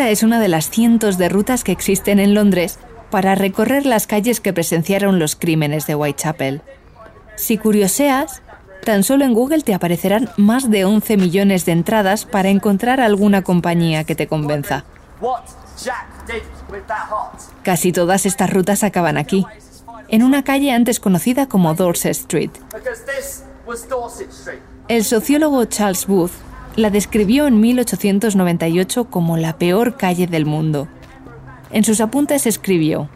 Esta es una de las cientos de rutas que existen en Londres para recorrer las calles que presenciaron los crímenes de Whitechapel. Si curioseas, tan solo en Google te aparecerán más de 11 millones de entradas para encontrar alguna compañía que te convenza. Casi todas estas rutas acaban aquí, en una calle antes conocida como Dorset Street. El sociólogo Charles Booth la describió en 1898 como la peor calle del mundo. En sus apuntes escribió: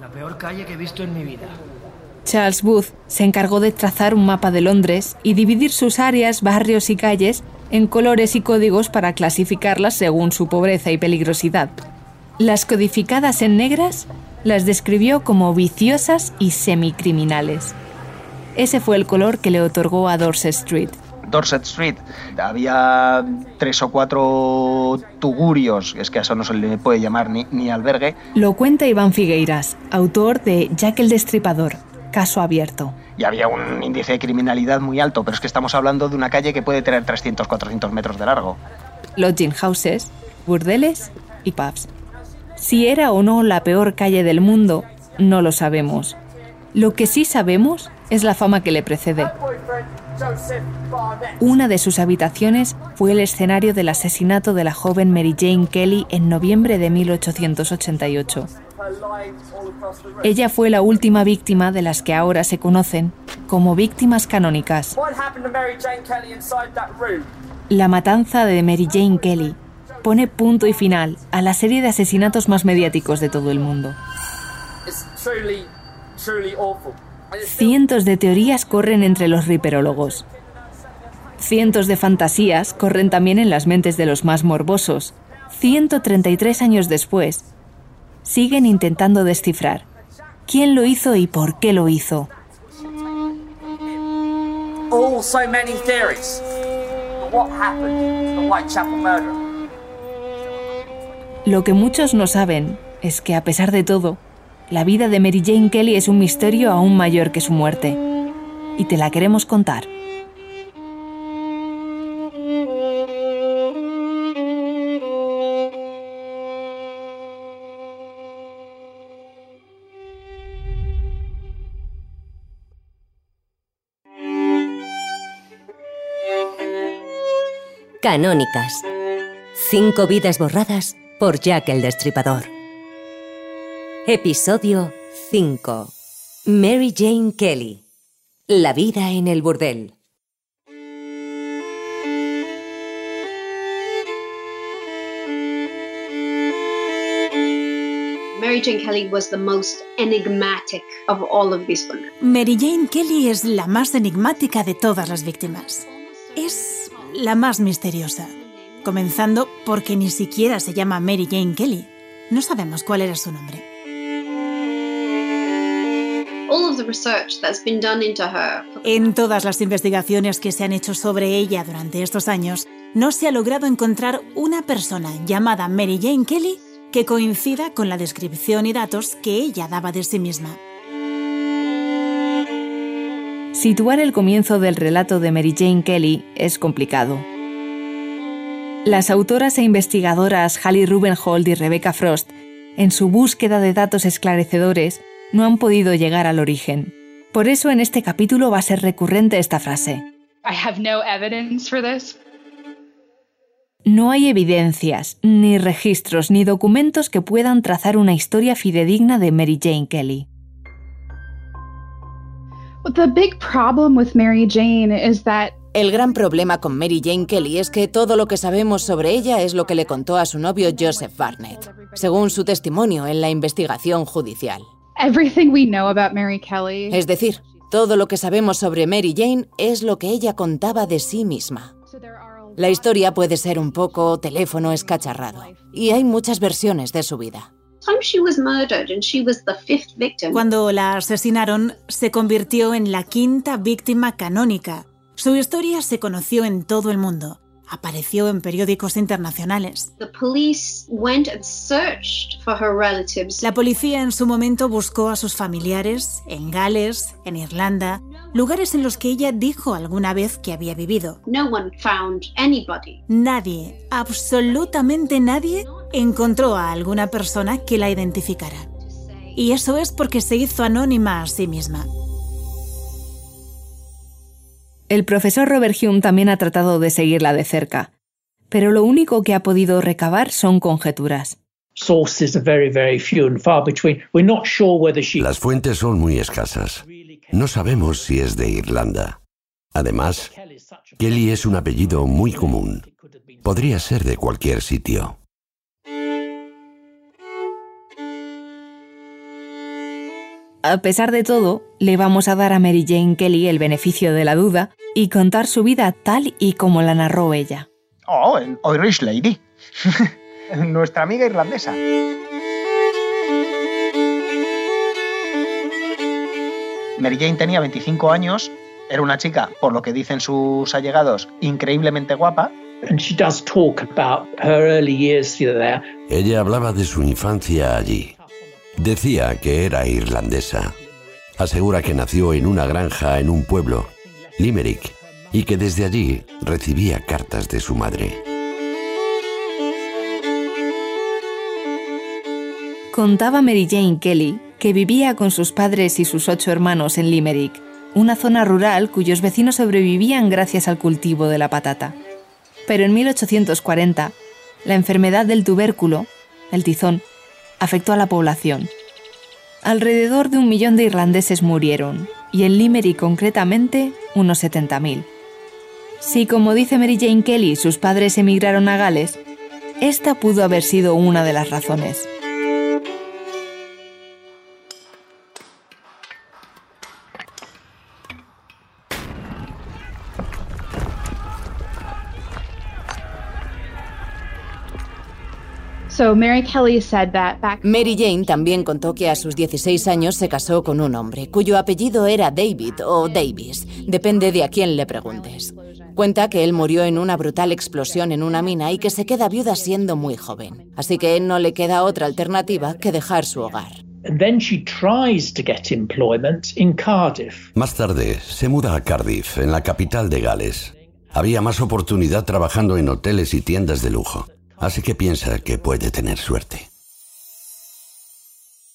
La peor calle que he visto en mi vida. Charles Booth se encargó de trazar un mapa de Londres y dividir sus áreas, barrios y calles en colores y códigos para clasificarlas según su pobreza y peligrosidad. Las codificadas en negras las describió como viciosas y semicriminales. Ese fue el color que le otorgó a Dorset Street. Dorset Street había tres o cuatro tugurios, es que a eso no se le puede llamar ni, ni albergue. Lo cuenta Iván Figueiras, autor de Jack el Destripador, caso abierto. Y había un índice de criminalidad muy alto, pero es que estamos hablando de una calle que puede tener 300, 400 metros de largo. Lodging houses, burdeles y pubs. Si era o no la peor calle del mundo, no lo sabemos. Lo que sí sabemos es la fama que le precede. Una de sus habitaciones fue el escenario del asesinato de la joven Mary Jane Kelly en noviembre de 1888. Ella fue la última víctima de las que ahora se conocen como víctimas canónicas. La matanza de Mary Jane Kelly pone punto y final a la serie de asesinatos más mediáticos de todo el mundo. Cientos de teorías corren entre los riperólogos. Cientos de fantasías corren también en las mentes de los más morbosos. 133 años después, siguen intentando descifrar quién lo hizo y por qué lo hizo. Lo que muchos no saben es que a pesar de todo, la vida de Mary Jane Kelly es un misterio aún mayor que su muerte. Y te la queremos contar. Canónicas. Cinco vidas borradas por Jack el Destripador. Episodio 5. Mary Jane Kelly. La vida en el burdel. Mary Jane Kelly was the most enigmatic of all of these women. Mary Jane Kelly es la más enigmática de todas las víctimas. Es la más misteriosa, comenzando porque ni siquiera se llama Mary Jane Kelly. No sabemos cuál era su nombre. En todas las investigaciones que se han hecho sobre ella durante estos años, no se ha logrado encontrar una persona llamada Mary Jane Kelly que coincida con la descripción y datos que ella daba de sí misma. Situar el comienzo del relato de Mary Jane Kelly es complicado. Las autoras e investigadoras Hallie Rubenhold y Rebecca Frost, en su búsqueda de datos esclarecedores, no han podido llegar al origen. Por eso en este capítulo va a ser recurrente esta frase. No hay evidencias, ni registros, ni documentos que puedan trazar una historia fidedigna de Mary Jane Kelly. El gran problema con Mary Jane Kelly es que todo lo que sabemos sobre ella es lo que le contó a su novio Joseph Barnett, según su testimonio en la investigación judicial. Es decir, todo lo que sabemos sobre Mary Jane es lo que ella contaba de sí misma. La historia puede ser un poco teléfono escacharrado, y hay muchas versiones de su vida. Cuando la asesinaron, se convirtió en la quinta víctima canónica. Su historia se conoció en todo el mundo. Apareció en periódicos internacionales. La policía en su momento buscó a sus familiares en Gales, en Irlanda, lugares en los que ella dijo alguna vez que había vivido. Nadie, absolutamente nadie, encontró a alguna persona que la identificara. Y eso es porque se hizo anónima a sí misma. El profesor Robert Hume también ha tratado de seguirla de cerca, pero lo único que ha podido recabar son conjeturas. Las fuentes son muy escasas. No sabemos si es de Irlanda. Además, Kelly es un apellido muy común. Podría ser de cualquier sitio. A pesar de todo, le vamos a dar a Mary Jane Kelly el beneficio de la duda y contar su vida tal y como la narró ella. Oh, Irish Lady. Nuestra amiga irlandesa. Mary Jane tenía 25 años, era una chica, por lo que dicen sus allegados, increíblemente guapa. Ella hablaba de su infancia allí. Decía que era irlandesa. Asegura que nació en una granja en un pueblo, Limerick, y que desde allí recibía cartas de su madre. Contaba Mary Jane Kelly que vivía con sus padres y sus ocho hermanos en Limerick, una zona rural cuyos vecinos sobrevivían gracias al cultivo de la patata. Pero en 1840, la enfermedad del tubérculo, el tizón, afectó a la población. Alrededor de un millón de irlandeses murieron, y en Limerick concretamente unos 70.000. Si, como dice Mary Jane Kelly, sus padres emigraron a Gales, esta pudo haber sido una de las razones. Mary Jane también contó que a sus 16 años se casó con un hombre cuyo apellido era David o Davis, depende de a quién le preguntes. Cuenta que él murió en una brutal explosión en una mina y que se queda viuda siendo muy joven. Así que no le queda otra alternativa que dejar su hogar. Más tarde se muda a Cardiff, en la capital de Gales. Había más oportunidad trabajando en hoteles y tiendas de lujo así que piensa que puede tener suerte.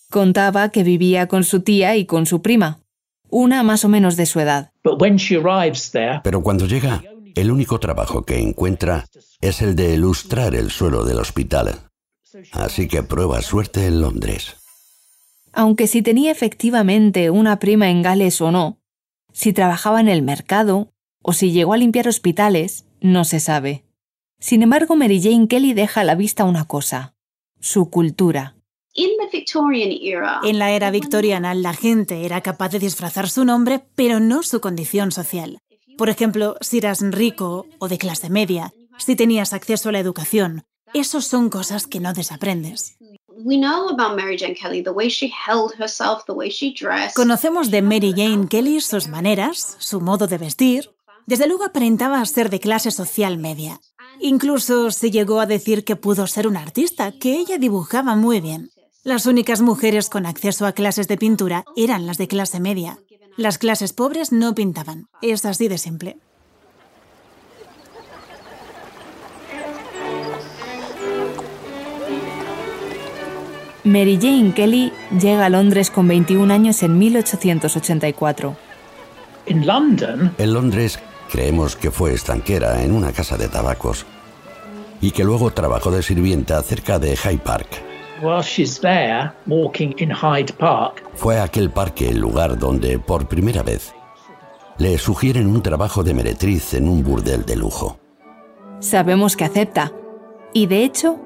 Contaba que vivía con su tía y con su prima, una más o menos de su edad. Pero cuando llega, el único trabajo que encuentra es el de ilustrar el suelo del hospital. Así que prueba suerte en Londres. Aunque si tenía efectivamente una prima en Gales o no, si trabajaba en el mercado o si llegó a limpiar hospitales, no se sabe. Sin embargo, Mary Jane Kelly deja a la vista una cosa, su cultura. En la era victoriana, la gente era capaz de disfrazar su nombre, pero no su condición social. Por ejemplo, si eras rico o de clase media, si tenías acceso a la educación, esos son cosas que no desaprendes. Conocemos de Mary Jane Kelly sus maneras, su modo de vestir. Desde luego aparentaba ser de clase social media. Incluso se llegó a decir que pudo ser una artista, que ella dibujaba muy bien. Las únicas mujeres con acceso a clases de pintura eran las de clase media. Las clases pobres no pintaban. Es así de simple. Mary Jane Kelly llega a Londres con 21 años en 1884. En Londres Creemos que fue estanquera en una casa de tabacos y que luego trabajó de sirvienta cerca de Hyde Park. Fue aquel parque el lugar donde por primera vez le sugieren un trabajo de meretriz en un burdel de lujo. Sabemos que acepta. Y de hecho,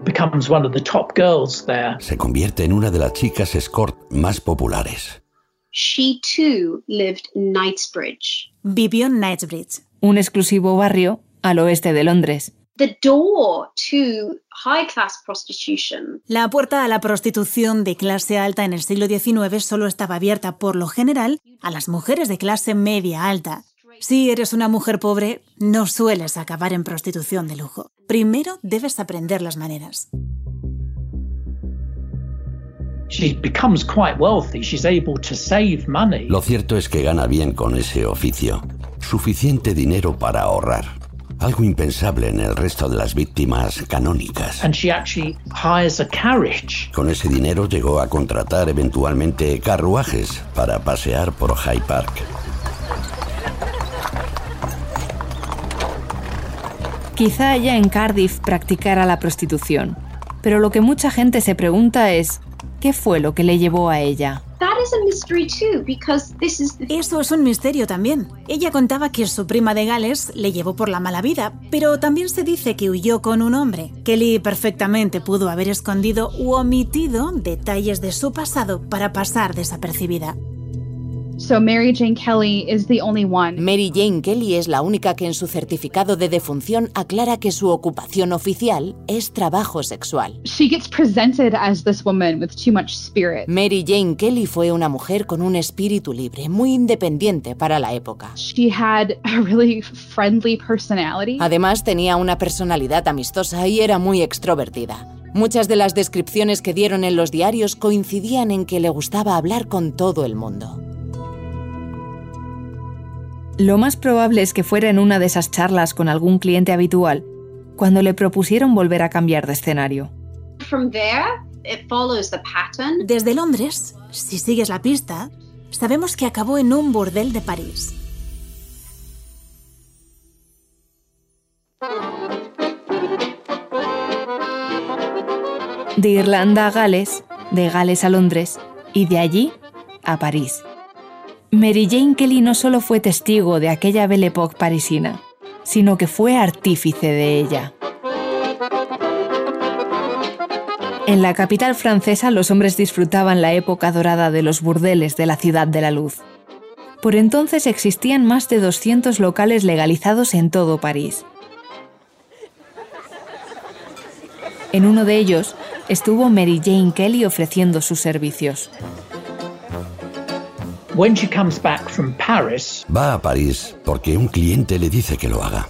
se convierte en una de las chicas escort más populares. She too lived in Knightsbridge. Vivió en Knightsbridge, un exclusivo barrio al oeste de Londres. The door to high class prostitution. La puerta a la prostitución de clase alta en el siglo XIX solo estaba abierta por lo general a las mujeres de clase media alta. Si eres una mujer pobre, no sueles acabar en prostitución de lujo. Primero debes aprender las maneras. Lo cierto es que gana bien con ese oficio. Suficiente dinero para ahorrar. Algo impensable en el resto de las víctimas canónicas. Con ese dinero llegó a contratar eventualmente carruajes para pasear por Hyde Park. Quizá ella en Cardiff practicara la prostitución, pero lo que mucha gente se pregunta es, ¿qué fue lo que le llevó a ella? Eso es un misterio también. Ella contaba que su prima de Gales le llevó por la mala vida, pero también se dice que huyó con un hombre. Kelly perfectamente pudo haber escondido u omitido detalles de su pasado para pasar desapercibida. Mary Jane Kelly Mary Jane Kelly es la única que en su certificado de defunción aclara que su ocupación oficial es trabajo sexual. Mary Jane Kelly fue una mujer con un espíritu libre, muy independiente para la época. Además tenía una personalidad amistosa y era muy extrovertida. Muchas de las descripciones que dieron en los diarios coincidían en que le gustaba hablar con todo el mundo. Lo más probable es que fuera en una de esas charlas con algún cliente habitual cuando le propusieron volver a cambiar de escenario. Desde Londres, si sigues la pista, sabemos que acabó en un burdel de París. De Irlanda a Gales, de Gales a Londres y de allí a París. Mary Jane Kelly no solo fue testigo de aquella Belle Époque parisina, sino que fue artífice de ella. En la capital francesa los hombres disfrutaban la época dorada de los burdeles de la Ciudad de la Luz. Por entonces existían más de 200 locales legalizados en todo París. En uno de ellos estuvo Mary Jane Kelly ofreciendo sus servicios. Va a París porque un cliente le dice que lo haga.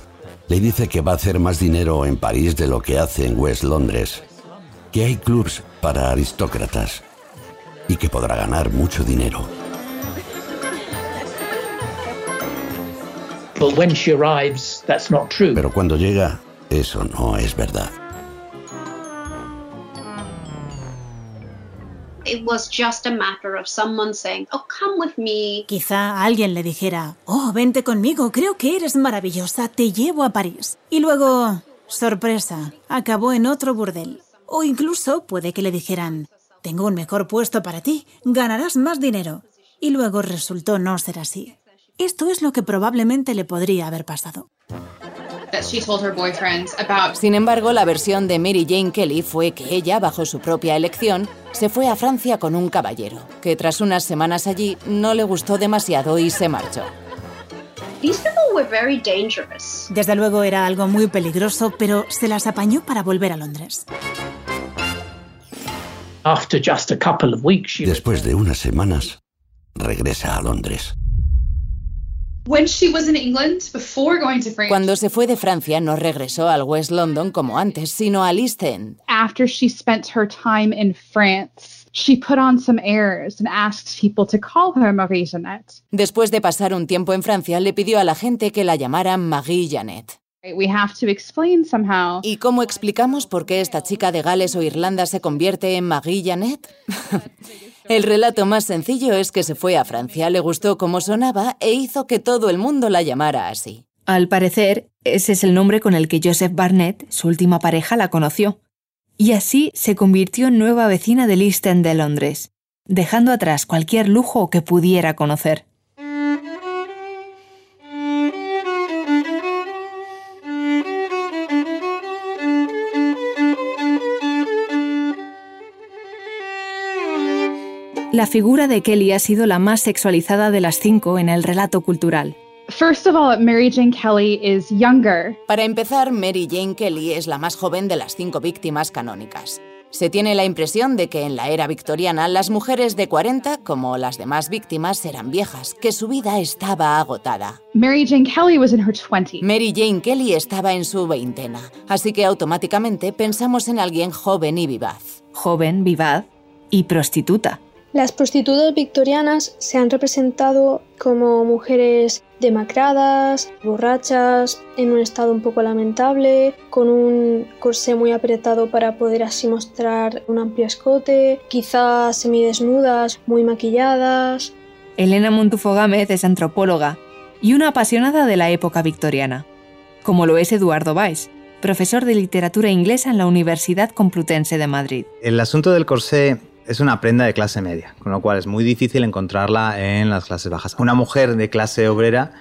Le dice que va a hacer más dinero en París de lo que hace en West Londres, que hay clubs para aristócratas y que podrá ganar mucho dinero. Pero cuando llega, eso no es verdad. Quizá alguien le dijera, oh, vente conmigo, creo que eres maravillosa, te llevo a París. Y luego, sorpresa, acabó en otro burdel. O incluso puede que le dijeran, tengo un mejor puesto para ti, ganarás más dinero. Y luego resultó no ser así. Esto es lo que probablemente le podría haber pasado. Sin embargo, la versión de Mary Jane Kelly fue que ella, bajo su propia elección, se fue a Francia con un caballero, que tras unas semanas allí no le gustó demasiado y se marchó. Desde luego era algo muy peligroso, pero se las apañó para volver a Londres. Después de unas semanas, regresa a Londres. Cuando se fue de Francia no regresó al West London como antes, sino al East End. After she spent her time in France, she put on some airs and asked people to call her Marie Jeannette. Después de pasar un tiempo en Francia, le pidió a la gente que la llamaran Marie Jeannette. We have to explain somehow. ¿Y cómo explicamos por qué esta chica de Gales o Irlanda se convierte en Marie Jeannette? El relato más sencillo es que se fue a Francia, le gustó cómo sonaba e hizo que todo el mundo la llamara así. Al parecer, ese es el nombre con el que Joseph Barnett, su última pareja, la conoció. Y así se convirtió en nueva vecina del East End de Londres, dejando atrás cualquier lujo que pudiera conocer. La figura de Kelly ha sido la más sexualizada de las cinco en el relato cultural. First of all, Mary Jane Kelly is younger. Para empezar, Mary Jane Kelly es la más joven de las cinco víctimas canónicas. Se tiene la impresión de que en la era victoriana las mujeres de 40, como las demás víctimas, eran viejas, que su vida estaba agotada. Mary Jane Kelly was in her 20 Mary Jane Kelly estaba en su veintena, así que automáticamente pensamos en alguien joven y vivaz. Joven, vivaz y prostituta. Las prostitutas victorianas se han representado como mujeres demacradas, borrachas, en un estado un poco lamentable, con un corsé muy apretado para poder así mostrar un amplio escote, quizás semidesnudas, muy maquilladas. Elena Montufo Gámez es antropóloga y una apasionada de la época victoriana, como lo es Eduardo Valls, profesor de literatura inglesa en la Universidad Complutense de Madrid. El asunto del corsé es una prenda de clase media, con lo cual es muy difícil encontrarla en las clases bajas. Una mujer de clase obrera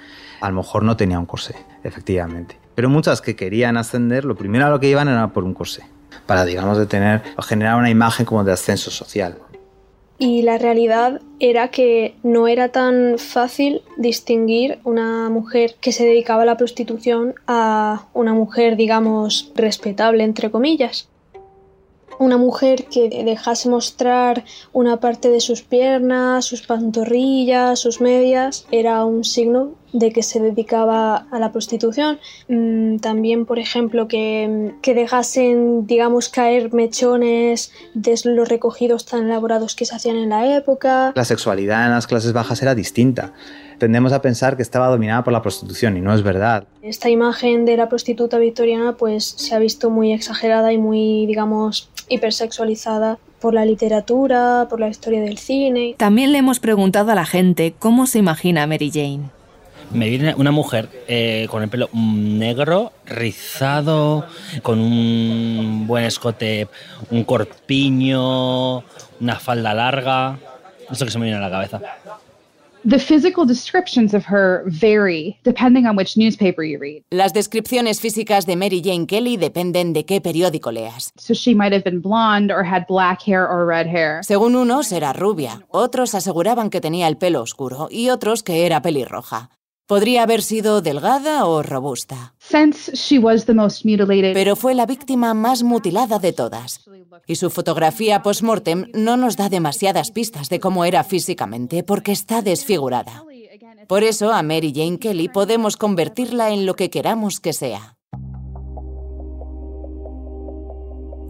a lo mejor no tenía un corsé, efectivamente. Pero muchas que querían ascender, lo primero a lo que iban era por un corsé, para, digamos, de tener, generar una imagen como de ascenso social. Y la realidad era que no era tan fácil distinguir una mujer que se dedicaba a la prostitución a una mujer, digamos, respetable, entre comillas una mujer que dejase mostrar una parte de sus piernas, sus pantorrillas, sus medias, era un signo de que se dedicaba a la prostitución. Mm, también, por ejemplo, que, que dejasen, digamos, caer mechones de los recogidos tan elaborados que se hacían en la época. La sexualidad en las clases bajas era distinta tendemos a pensar que estaba dominada por la prostitución y no es verdad. Esta imagen de la prostituta victoriana pues se ha visto muy exagerada y muy, digamos, hipersexualizada por la literatura, por la historia del cine. También le hemos preguntado a la gente cómo se imagina a Mary Jane. Me viene una mujer eh, con el pelo negro, rizado, con un buen escote, un corpiño, una falda larga. Eso que se me viene a la cabeza. The physical descriptions of her vary depending on which newspaper you read. Las descripciones físicas de Mary Jane Kelly dependen de qué periódico leas. So she might have been blonde or had black hair or red hair. Según unos era rubia, otros aseguraban que tenía el pelo oscuro y otros que era pelirroja. Podría haber sido delgada o robusta. Pero fue la víctima más mutilada de todas. Y su fotografía post-mortem no nos da demasiadas pistas de cómo era físicamente porque está desfigurada. Por eso a Mary Jane Kelly podemos convertirla en lo que queramos que sea.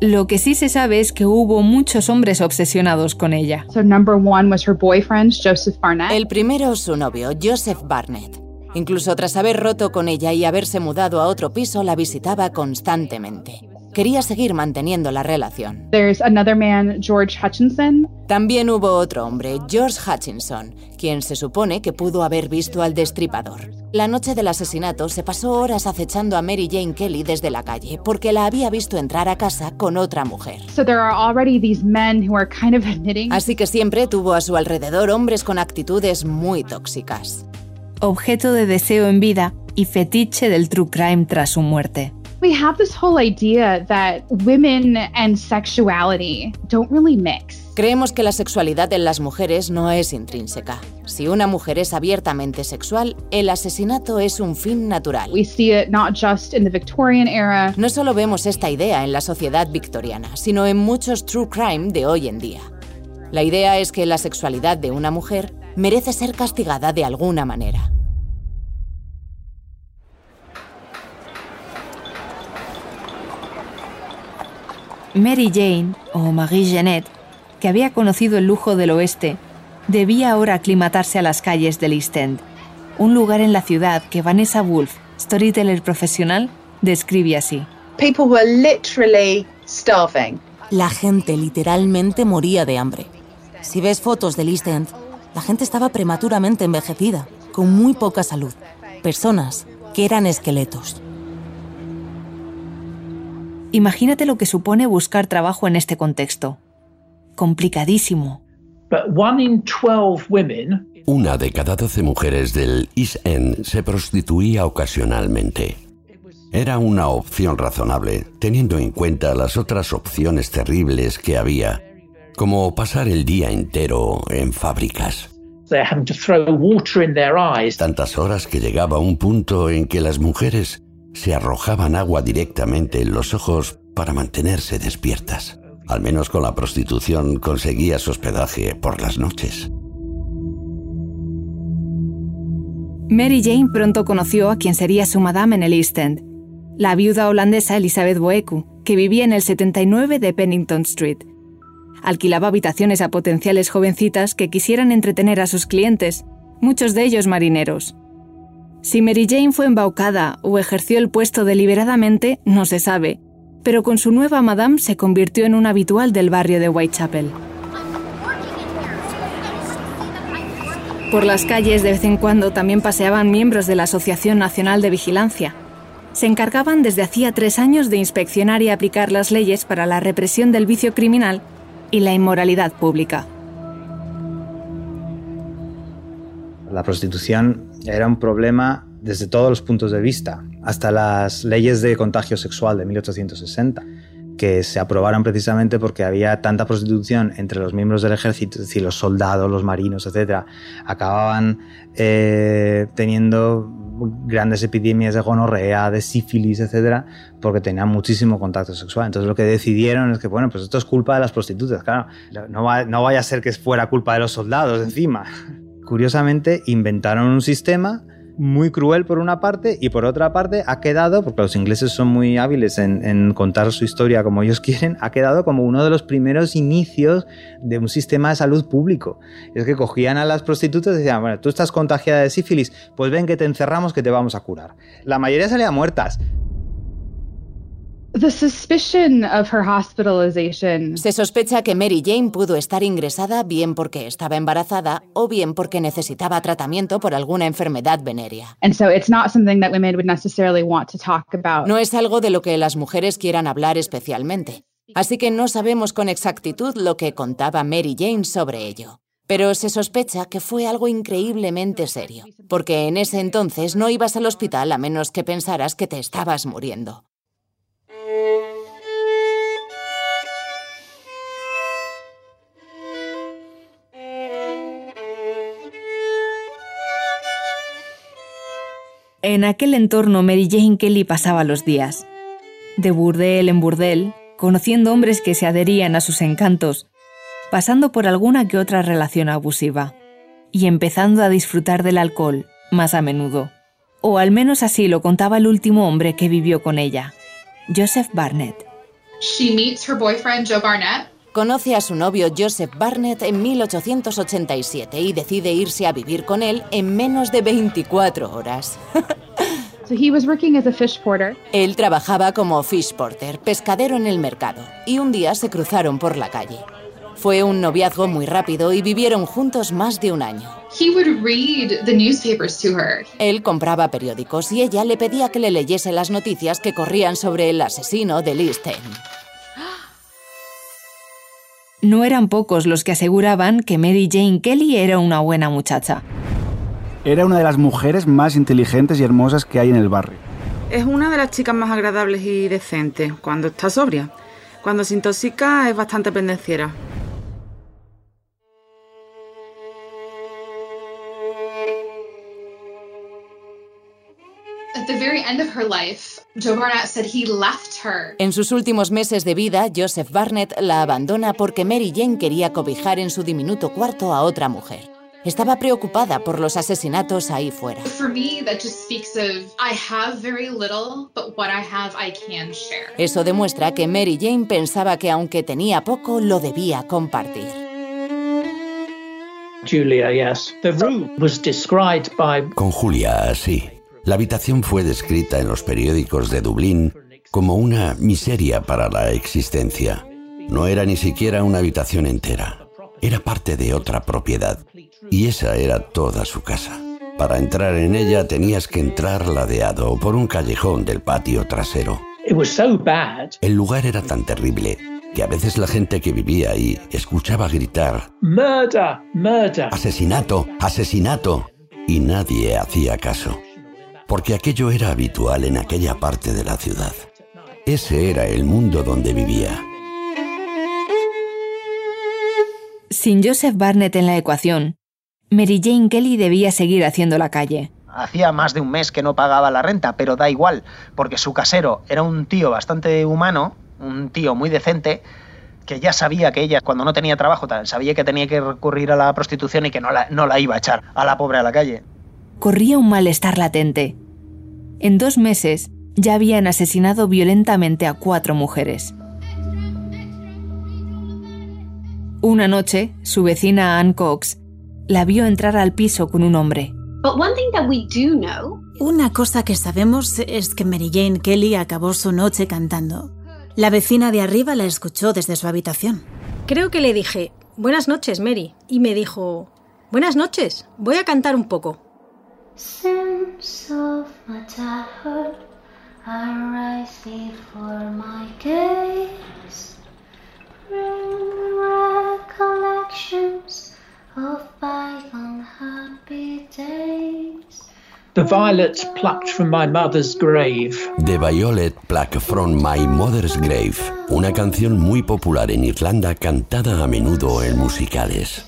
Lo que sí se sabe es que hubo muchos hombres obsesionados con ella. El primero su novio, Joseph Barnett. Incluso tras haber roto con ella y haberse mudado a otro piso, la visitaba constantemente. Quería seguir manteniendo la relación. George Hutchinson. También hubo otro hombre, George Hutchinson, quien se supone que pudo haber visto al destripador. La noche del asesinato se pasó horas acechando a Mary Jane Kelly desde la calle porque la había visto entrar a casa con otra mujer. Así que siempre tuvo a su alrededor hombres con actitudes muy tóxicas objeto de deseo en vida y fetiche del true crime tras su muerte. We have this whole idea that women and sexuality don't really mix. Creemos que la sexualidad en las mujeres no es intrínseca. Si una mujer es abiertamente sexual, el asesinato es un fin natural. We see it not just in the Victorian era. No solo vemos esta idea en la sociedad victoriana, sino en muchos true crime de hoy en día. La idea es que la sexualidad de una mujer merece ser castigada de alguna manera. Mary Jane, o Marie Jeanette, que había conocido el lujo del oeste, debía ahora aclimatarse a las calles del East End, un lugar en la ciudad que Vanessa Wolf, storyteller profesional, describe así. People were literally starving. La gente literalmente moría de hambre. Si ves fotos del East End, la gente estaba prematuramente envejecida, con muy poca salud. Personas que eran esqueletos. Imagínate lo que supone buscar trabajo en este contexto. Complicadísimo. Una de cada doce mujeres del East End se prostituía ocasionalmente. Era una opción razonable, teniendo en cuenta las otras opciones terribles que había, como pasar el día entero en fábricas. Tantas horas que llegaba un punto en que las mujeres se arrojaban agua directamente en los ojos para mantenerse despiertas. Al menos con la prostitución conseguía su hospedaje por las noches. Mary Jane pronto conoció a quien sería su madame en el East End, la viuda holandesa Elizabeth Boeku, que vivía en el 79 de Pennington Street. Alquilaba habitaciones a potenciales jovencitas que quisieran entretener a sus clientes, muchos de ellos marineros. Si Mary Jane fue embaucada o ejerció el puesto deliberadamente, no se sabe, pero con su nueva madame se convirtió en un habitual del barrio de Whitechapel. Por las calles de vez en cuando también paseaban miembros de la Asociación Nacional de Vigilancia. Se encargaban desde hacía tres años de inspeccionar y aplicar las leyes para la represión del vicio criminal y la inmoralidad pública. La prostitución era un problema desde todos los puntos de vista, hasta las leyes de contagio sexual de 1860, que se aprobaron precisamente porque había tanta prostitución entre los miembros del ejército, es decir, los soldados, los marinos, etc., acababan eh, teniendo grandes epidemias de gonorrea, de sífilis, etcétera, porque tenían muchísimo contacto sexual. Entonces lo que decidieron es que, bueno, pues esto es culpa de las prostitutas, claro, no, no vaya a ser que fuera culpa de los soldados encima. Curiosamente, inventaron un sistema muy cruel por una parte y por otra parte ha quedado, porque los ingleses son muy hábiles en, contar su historia como ellos quieren, ha quedado como uno de los primeros inicios de un sistema de salud público. Es que cogían a las prostitutas y decían, bueno, tú estás contagiada de sífilis, pues ven que te encerramos que te vamos a curar. La mayoría salían muertas. The suspicion of her hospitalization. Se sospecha que Mary Jane pudo estar ingresada bien porque estaba embarazada o bien porque necesitaba tratamiento por alguna enfermedad venérea. And so it's not something that women would necessarily want to talk about. No es algo de lo que las mujeres quieran hablar especialmente. Así que no sabemos con exactitud lo que contaba Mary Jane sobre ello. Pero se sospecha que fue algo increíblemente serio, porque en ese entonces no ibas al hospital a menos que pensaras que te estabas muriendo. En aquel entorno Mary Jane Kelly pasaba los días, de burdel en burdel, conociendo hombres que se adherían a sus encantos, pasando por alguna que otra relación abusiva, y empezando a disfrutar del alcohol más a menudo. O al menos así lo contaba el último hombre que vivió con ella, Joseph Barnett. She meets her boyfriend Joe Barnett Conoce a su novio Joseph Barnett en 1887 y decide irse a vivir con él en menos de 24 horas. Él trabajaba como fish porter, pescadero en el mercado, y un día se cruzaron por la calle. Fue un noviazgo muy rápido y vivieron juntos más de un año. Él compraba periódicos y ella le pedía que le leyese las noticias que corrían sobre el asesino de Listen. No eran pocos los que aseguraban que Mary Jane Kelly era una buena muchacha. Era una de las mujeres más inteligentes y hermosas que hay en el barrio. Es una de las chicas más agradables y decentes cuando está sobria. Cuando se intoxica es bastante pendenciera. En sus últimos meses de vida, Joseph Barnett la abandona porque Mary Jane quería cobijar en su diminuto cuarto a otra mujer. Estaba preocupada por los asesinatos ahí fuera. Eso demuestra que Mary Jane pensaba que aunque tenía poco, lo debía compartir. Julia, yes. The room was described by... Con Julia, sí. La habitación fue descrita en los periódicos de Dublín como una miseria para la existencia. No era ni siquiera una habitación entera, era parte de otra propiedad, y esa era toda su casa. Para entrar en ella tenías que entrar ladeado por un callejón del patio trasero. El lugar era tan terrible que a veces la gente que vivía ahí escuchaba gritar ¡Murder! ¡Murder! ¡Asesinato! ¡Asesinato! Y nadie hacía caso porque aquello era habitual en aquella parte de la ciudad. Ese era el mundo donde vivía. Sin Joseph Barnett en la ecuación, Mary Jane Kelly debía seguir haciendo la calle. Hacía más de un mes que no pagaba la renta, pero da igual, porque su casero era un tío bastante humano, un tío muy decente, que ya sabía que ella, cuando no tenía trabajo, sabía que tenía que recurrir a la prostitución y que no la, no la iba a echar a la pobre a la calle. Corría un malestar latente. En dos meses ya habían asesinado violentamente a cuatro mujeres. Una noche, su vecina Ann Cox la vio entrar al piso con un hombre. Una cosa que sabemos es que Mary Jane Kelly acabó su noche cantando. La vecina de arriba la escuchó desde su habitación. Creo que le dije, buenas noches, Mary, y me dijo, buenas noches, voy a cantar un poco. The violet plucked from my mother's grave. The Violet Plucked from My Mother's Grave, una canción muy popular en Irlanda cantada a menudo en musicales.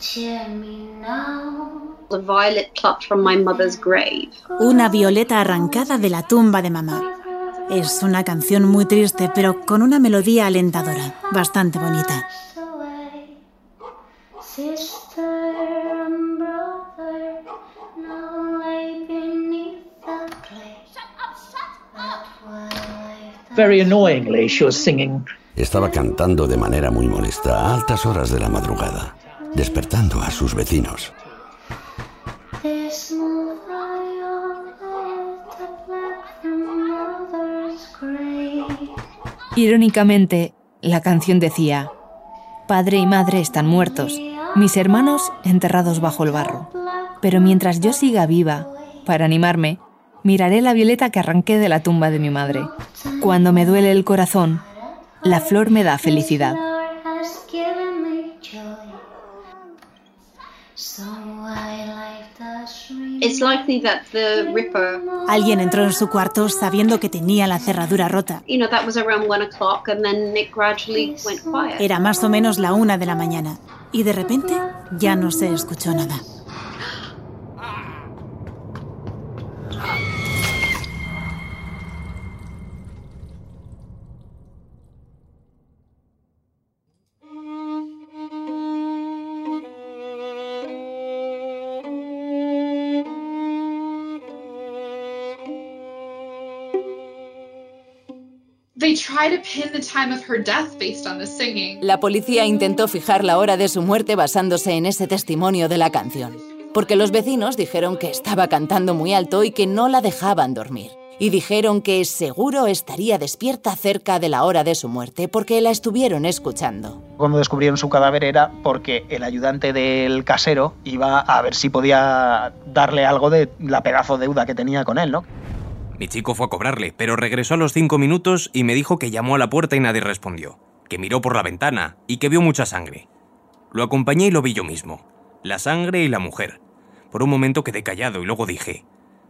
Una violeta arrancada de la tumba de mamá. Es una canción muy triste, pero con una melodía alentadora, bastante bonita. Very annoyingly, she was singing. Estaba cantando de manera muy molesta a altas horas de la madrugada, despertando a sus vecinos. Irónicamente, la canción decía, Padre y madre están muertos, mis hermanos enterrados bajo el barro. Pero mientras yo siga viva, para animarme, miraré la violeta que arranqué de la tumba de mi madre. Cuando me duele el corazón, la flor me da felicidad. Alguien entró en su cuarto sabiendo que tenía la cerradura rota. Era más o menos la una de la mañana y de repente ya no se escuchó nada. La policía intentó fijar la hora de su muerte basándose en ese testimonio de la canción, porque los vecinos dijeron que estaba cantando muy alto y que no la dejaban dormir. Y dijeron que seguro estaría despierta cerca de la hora de su muerte porque la estuvieron escuchando. Cuando descubrieron su cadáver era porque el ayudante del casero iba a ver si podía darle algo de la pedazo deuda que tenía con él, ¿no? Mi chico fue a cobrarle, pero regresó a los cinco minutos y me dijo que llamó a la puerta y nadie respondió, que miró por la ventana y que vio mucha sangre. Lo acompañé y lo vi yo mismo, la sangre y la mujer. Por un momento quedé callado y luego dije,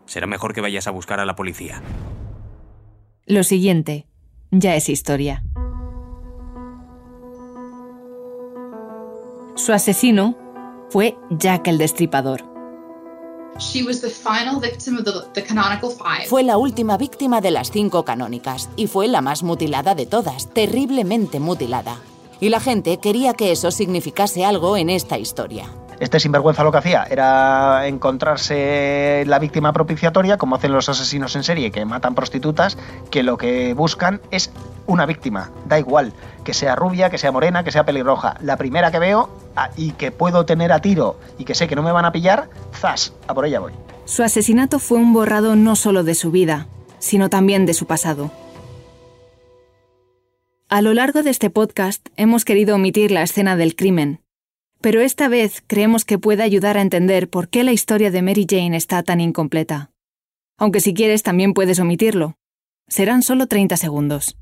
será mejor que vayas a buscar a la policía. Lo siguiente ya es historia. Su asesino fue Jack el Destripador. Fue la última víctima de las cinco canónicas y fue la más mutilada de todas, terriblemente mutilada. Y la gente quería que eso significase algo en esta historia. Este sinvergüenza lo que hacía era encontrarse la víctima propiciatoria, como hacen los asesinos en serie que matan prostitutas, que lo que buscan es una víctima, da igual, que sea rubia, que sea morena, que sea pelirroja. La primera que veo ah, y que puedo tener a tiro y que sé que no me van a pillar, zas, a por ella voy. Su asesinato fue un borrado no solo de su vida, sino también de su pasado. A lo largo de este podcast hemos querido omitir la escena del crimen, pero esta vez creemos que puede ayudar a entender por qué la historia de Mary Jane está tan incompleta. Aunque si quieres también puedes omitirlo. Serán solo 30 segundos.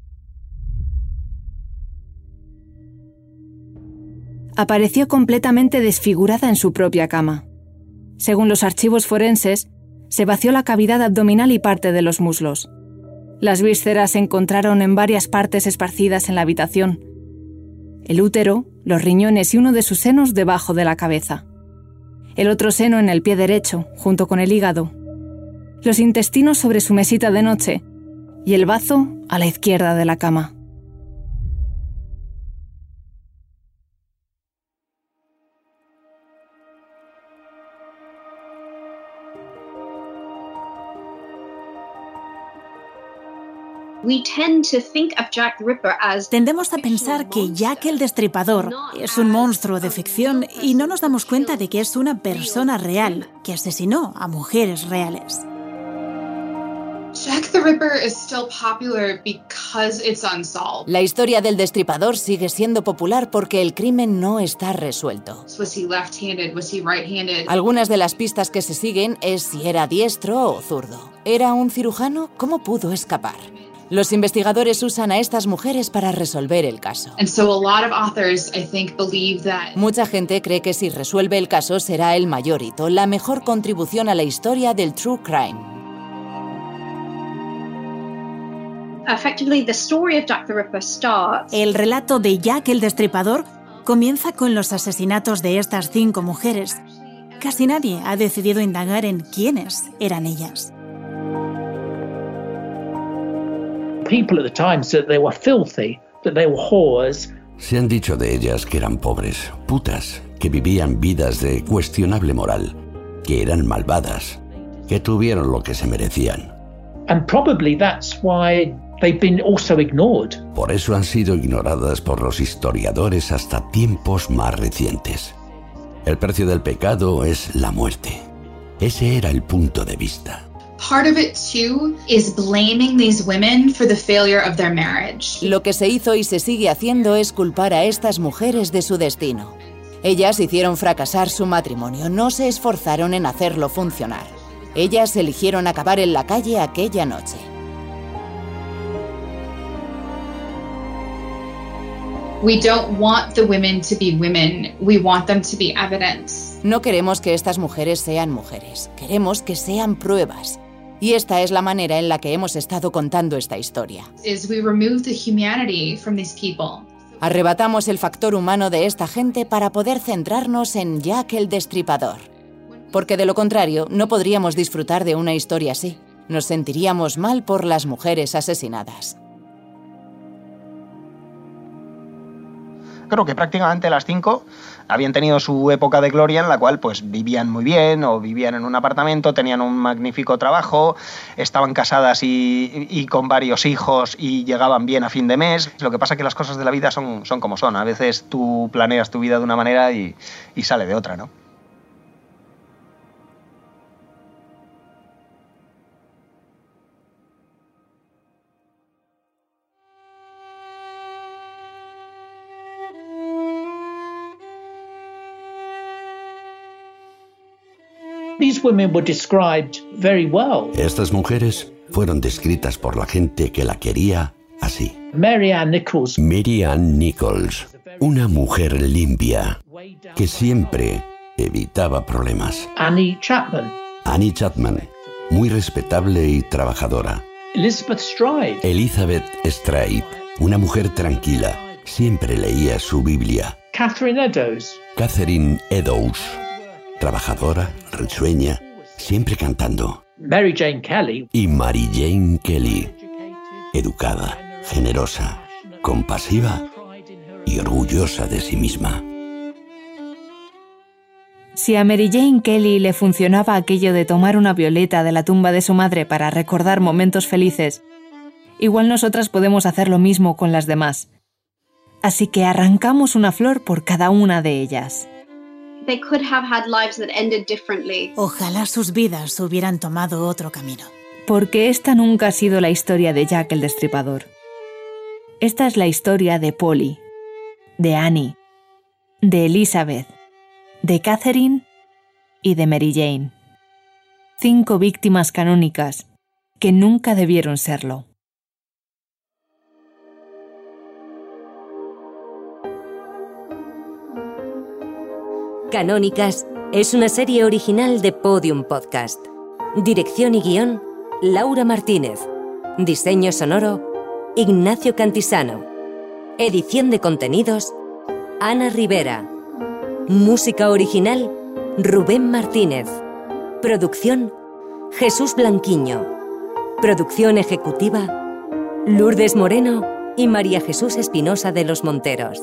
Apareció completamente desfigurada en su propia cama. Según los archivos forenses, se vació la cavidad abdominal y parte de los muslos. Las vísceras se encontraron en varias partes esparcidas en la habitación, el útero, los riñones y uno de sus senos debajo de la cabeza. El otro seno en el pie derecho, junto con el hígado. Los intestinos sobre su mesita de noche y el bazo a la izquierda de la cama. Tendemos a pensar que Jack el Destripador es un monstruo de ficción y no nos damos cuenta de que es una persona real que asesinó a mujeres reales. Jack the Ripper is still popular because it's unsolved. La historia del destripador sigue siendo popular porque el crimen no está resuelto. Was he left-handed? Was he right-handed? Algunas de las pistas que se siguen es si era diestro o zurdo. ¿Era un cirujano? ¿Cómo pudo escapar? Los investigadores usan a estas mujeres para resolver el caso. Mucha gente cree que si resuelve el caso será el mayor hito, la mejor contribución a la historia del true crime. El relato de Jack el Destripador comienza con los asesinatos de estas cinco mujeres. Casi nadie ha decidido indagar en quiénes eran ellas. Se han dicho de ellas que eran pobres, putas, que vivían vidas de cuestionable moral, que eran malvadas, que tuvieron lo que se merecían. And probably that's why they've been also ignored. Por eso han sido ignoradas por los historiadores hasta tiempos más recientes. El precio del pecado es la muerte. Ese era el punto de vista. Part of it too is blaming these women for the failure of their marriage. Lo que se hizo y se sigue haciendo es culpar a estas mujeres de su destino. Ellas hicieron fracasar su matrimonio, no se esforzaron en hacerlo funcionar. Ellas eligieron acabar en la calle aquella noche. We don't want the women to be women. We want them to be evidence. No queremos que estas mujeres sean mujeres, queremos que sean pruebas. Y esta es la manera en la que hemos estado contando esta historia. Arrebatamos el factor humano de esta gente para poder centrarnos en Jack el Destripador. Porque de lo contrario, no podríamos disfrutar de una historia así. Nos sentiríamos mal por las mujeres asesinadas. Creo que prácticamente las cinco habían tenido su época de gloria en la cual pues vivían muy bien o vivían en un apartamento, tenían un magnífico trabajo, estaban casadas y, y con varios hijos y llegaban bien a fin de mes. Lo que pasa que las cosas de la vida son, son como son. A veces tú planeas tu vida de una manera y, y sale de otra, ¿no? These women were described very well. Estas mujeres fueron descritas por la gente que la quería así. Mary Ann Nichols, Mary Ann Nichols, una mujer limpia que siempre evitaba problemas. Annie Chapman, Annie Chapman, muy respetable y trabajadora. Elizabeth Stride, Elizabeth Stride, una mujer tranquila, siempre leía su Biblia. Catherine Eddowes, Catherine Eddowes, trabajadora, risueña, siempre cantando. Mary Jane Kelly, Y Mary Jane Kelly, educada, generosa, compasiva y orgullosa de sí misma. Si a Mary Jane Kelly le funcionaba aquello de tomar una violeta de la tumba de su madre para recordar momentos felices, igual nosotras podemos hacer lo mismo con las demás. Así que arrancamos una flor por cada una de ellas. They could have had lives that ended differently. Ojalá sus vidas hubieran tomado otro camino. Porque esta nunca ha sido la historia de Jack el Destripador. Esta es la historia de Polly, de Annie, de Elizabeth, de Catherine y de Mary Jane. Cinco víctimas canónicas que nunca debieron serlo. Canónicas es una serie original de Podium Podcast. Dirección y guion, Laura Martínez. Diseño sonoro, Ignacio Cantisano. Edición de contenidos, Ana Rivera. Música original, Rubén Martínez. Producción, Jesús Blanquiño. Producción ejecutiva, Lourdes Moreno y María Jesús Espinosa de los Monteros.